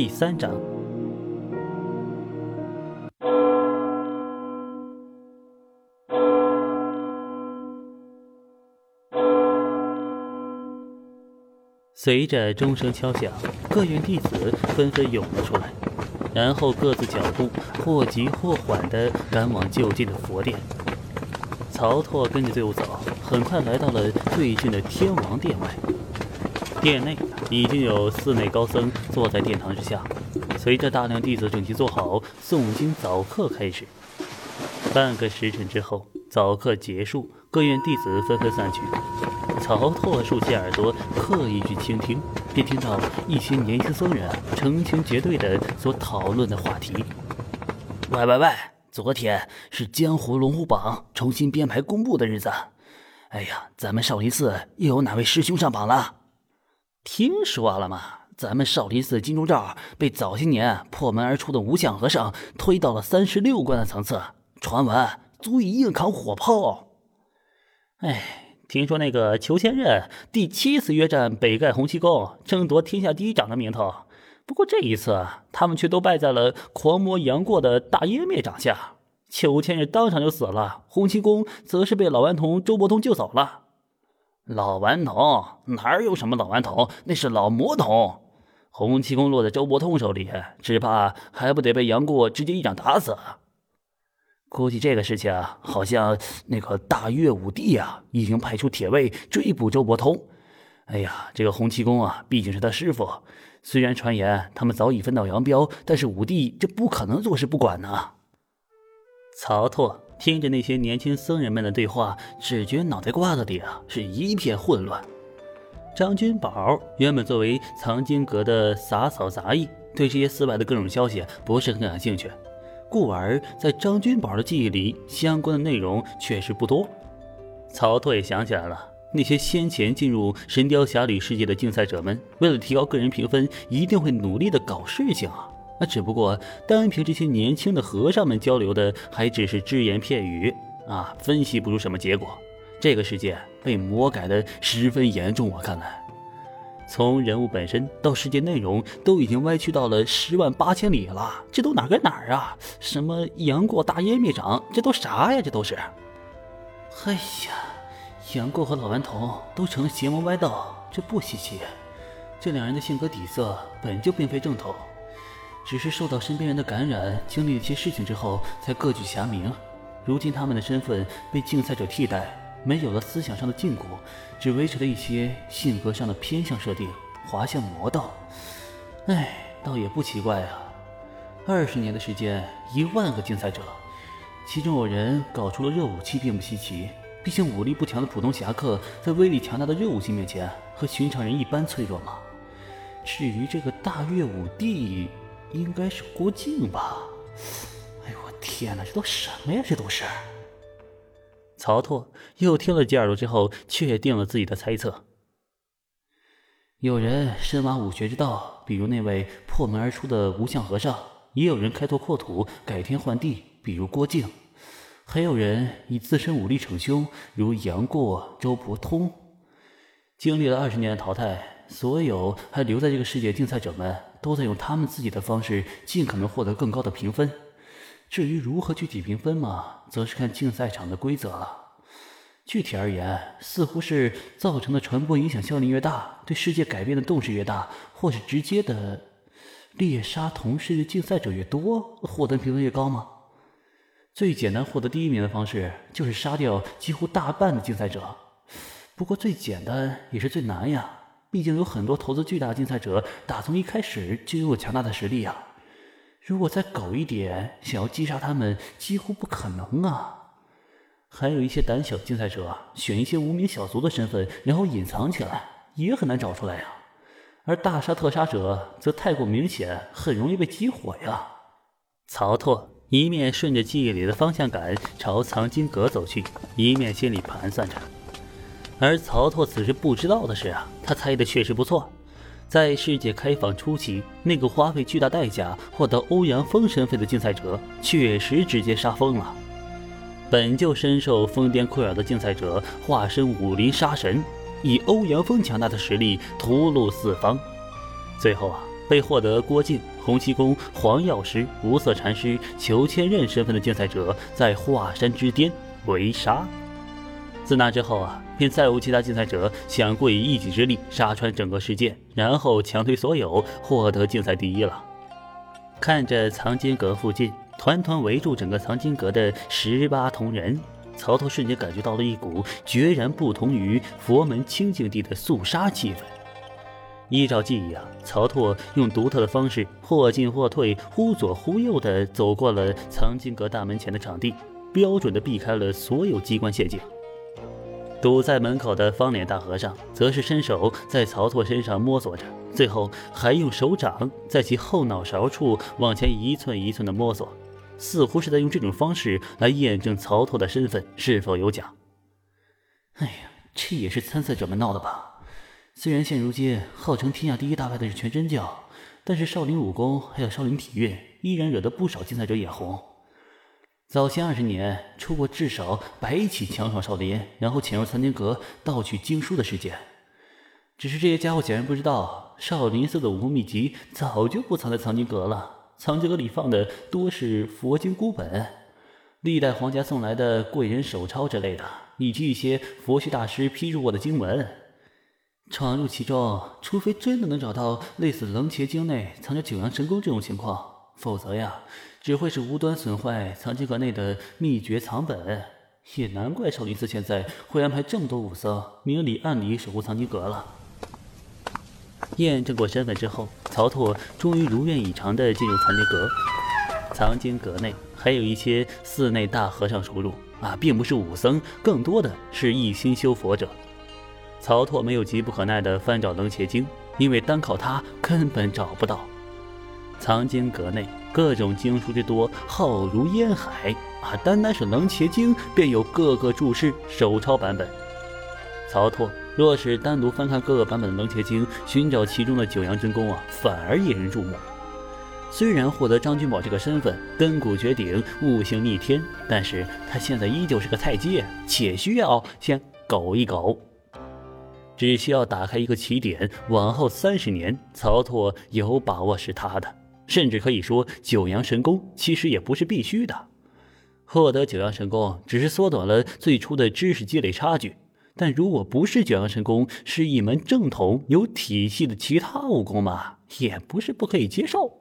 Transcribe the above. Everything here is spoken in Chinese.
第三章。随着钟声敲响，各院弟子纷纷涌了出来，然后各自脚步或急或缓地赶往就近的佛殿。曹拓跟着队伍走，很快来到了最近的天王殿外。殿内已经有寺内高僧坐在殿堂之下，随着大量弟子整齐坐好，诵经早课开始。半个时辰之后，早课结束，各院弟子纷纷散去。曹拓竖起耳朵，刻意去倾听，便听到一些年轻僧人成群结队的所讨论的话题。喂喂喂！昨天是江湖龙虎榜重新编排公布的日子。哎呀，咱们少林寺又有哪位师兄上榜了？听说了吗？咱们少林寺金钟罩被早些年破门而出的无相和尚推到了三十六关的层次，传闻足以硬扛火炮。哎。听说那个裘千仞第七次约战北丐洪七公，争夺天下第一掌的名头。不过这一次，他们却都败在了狂魔杨过的大湮灭掌下。裘千仞当场就死了，洪七公则是被老顽童周伯通救走了。老顽童哪有什么老顽童，那是老魔童。洪七公落在周伯通手里，只怕还不得被杨过直接一掌打死。估计这个事情啊，好像那个大岳武帝呀，已经派出铁卫追捕周伯通。哎呀，这个洪七公啊，毕竟是他师傅。虽然传言他们早已分道扬镳，但是武帝这不可能坐视不管呢。曹拓听着那些年轻僧人们的对话，只觉脑袋瓜子里啊是一片混乱。张君宝原本作为藏经阁的洒扫杂役，对这些寺外的各种消息不是很感兴趣。故而在张君宝的记忆里，相关的内容确实不多。曹拓也想起来了，那些先前进入《神雕侠侣》世界的竞赛者们，为了提高个人评分，一定会努力的搞事情啊。那只不过单凭这些年轻的和尚们交流的，还只是只言片语啊，分析不出什么结果。这个世界被魔改的十分严重，我看来。从人物本身到世界内容，都已经歪曲到了十万八千里了。这都哪跟哪儿啊？什么杨过大烟灭掌，这都啥呀？这都是。哎呀，杨过和老顽童都成了邪魔歪道，这不稀奇。这两人的性格底色本就并非正统，只是受到身边人的感染，经历了一些事情之后，才各具侠名。如今他们的身份被竞赛者替代。没有了思想上的禁锢，只维持了一些性格上的偏向设定，滑向魔道。哎，倒也不奇怪啊。二十年的时间，一万个竞赛者，其中有人搞出了热武器，并不稀奇。毕竟武力不强的普通侠客，在威力强大的热武器面前，和寻常人一般脆弱嘛。至于这个大岳武帝，应该是郭靖吧？哎呦我天哪，这都什么呀？这都是。曹拓又听了几耳朵之后，确定了自己的猜测。有人深挖武学之道，比如那位破门而出的无相和尚；也有人开拓扩土、改天换地，比如郭靖；还有人以自身武力逞凶，如杨过、周伯通。经历了二十年的淘汰，所有还留在这个世界竞赛者们，都在用他们自己的方式，尽可能获得更高的评分。至于如何具体评分嘛，则是看竞赛场的规则了。具体而言，似乎是造成的传播影响效力越大，对世界改变的动势越大，或是直接的猎杀同世的竞赛者越多，获得评分越高吗？最简单获得第一名的方式，就是杀掉几乎大半的竞赛者。不过最简单也是最难呀，毕竟有很多投资巨大的竞赛者，打从一开始就拥有强大的实力呀。如果再狗一点，想要击杀他们几乎不可能啊！还有一些胆小竞赛者，选一些无名小卒的身份，然后隐藏起来，也很难找出来呀。而大杀特杀者则太过明显，很容易被激活呀。曹拓一面顺着记忆里的方向感朝藏经阁走去，一面心里盘算着。而曹拓此时不知道的是啊，他猜的确实不错。在世界开放初期，那个花费巨大代价获得欧阳锋身份的竞赛者，确实直接杀疯了。本就深受疯癫困扰的竞赛者，化身武林杀神，以欧阳锋强大的实力屠戮四方。最后啊，被获得郭靖、洪七公、黄药师、无色禅师、裘千仞身份的竞赛者，在华山之巅围杀。自那之后啊，便再无其他竞赛者想过以一己之力杀穿整个世界，然后强推所有，获得竞赛第一了。看着藏经阁附近团团围住整个藏经阁的十八铜人，曹操瞬间感觉到了一股决然不同于佛门清净地的肃杀气氛。依照记忆啊，曹拓用独特的方式或进或退、忽左忽右地走过了藏经阁大门前的场地，标准地避开了所有机关陷阱。堵在门口的方脸大和尚，则是伸手在曹拓身上摸索着，最后还用手掌在其后脑勺处往前一寸一寸地摸索，似乎是在用这种方式来验证曹拓的身份是否有假。哎呀，这也是参赛者们闹的吧？虽然现如今号称天下第一大派的是全真教，但是少林武功还有少林体育，依然惹得不少竞赛者眼红。早前二十年出过至少百起强闯少林，然后潜入藏经阁盗取经书的事件。只是这些家伙显然不知道，少林寺的武功秘籍早就不藏在藏经阁了。藏经阁里放的多是佛经孤本、历代皇家送来的贵人手抄之类的，以及一些佛学大师批注过的经文。闯入其中，除非真的能找到类似楞伽经内藏着九阳神功这种情况，否则呀。只会是无端损坏藏经阁内的秘诀藏本，也难怪少林寺现在会安排这么多武僧明里暗里守护藏经阁了。验证过身份之后，曹拓终于如愿以偿地进入藏经阁。藏经阁内还有一些寺内大和尚出入啊，并不是武僧，更多的是一心修佛者。曹拓没有急不可耐地翻找楞伽经，因为单靠他根本找不到。藏经阁内各种经书之多，浩如烟海啊！单单是《楞伽经》便有各个注释、手抄版本。曹拓若是单独翻看各个版本的《楞伽经》，寻找其中的九阳真功啊，反而引人注目。虽然获得张君宝这个身份，根骨绝顶，悟性逆天，但是他现在依旧是个菜鸡，且需要先苟一苟。只需要打开一个起点，往后三十年，曹拓有把握是他的。甚至可以说，九阳神功其实也不是必须的。获得九阳神功只是缩短了最初的知识积累差距，但如果不是九阳神功，是一门正统有体系的其他武功嘛，也不是不可以接受。